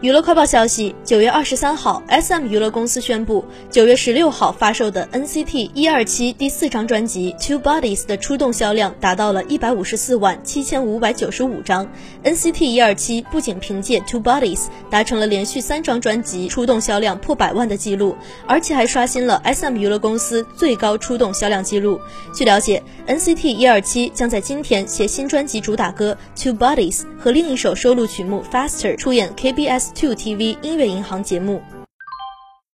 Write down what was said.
娱乐快报消息，九月二十三号，SM 娱乐公司宣布，九月十六号发售的 NCT 一二七第四张专辑《Two Bodies》的出动销量达到了一百五十四万七千五百九十五张。NCT 一二七不仅凭借《Two Bodies》达成了连续三张专辑出动销量破百万的记录，而且还刷新了 SM 娱乐公司最高出动销量记录。据了解，NCT 一二七将在今天携新专辑主打歌《Two Bodies》和另一首收录曲目《Faster》出演 KBS。Two TV 音乐银行节目。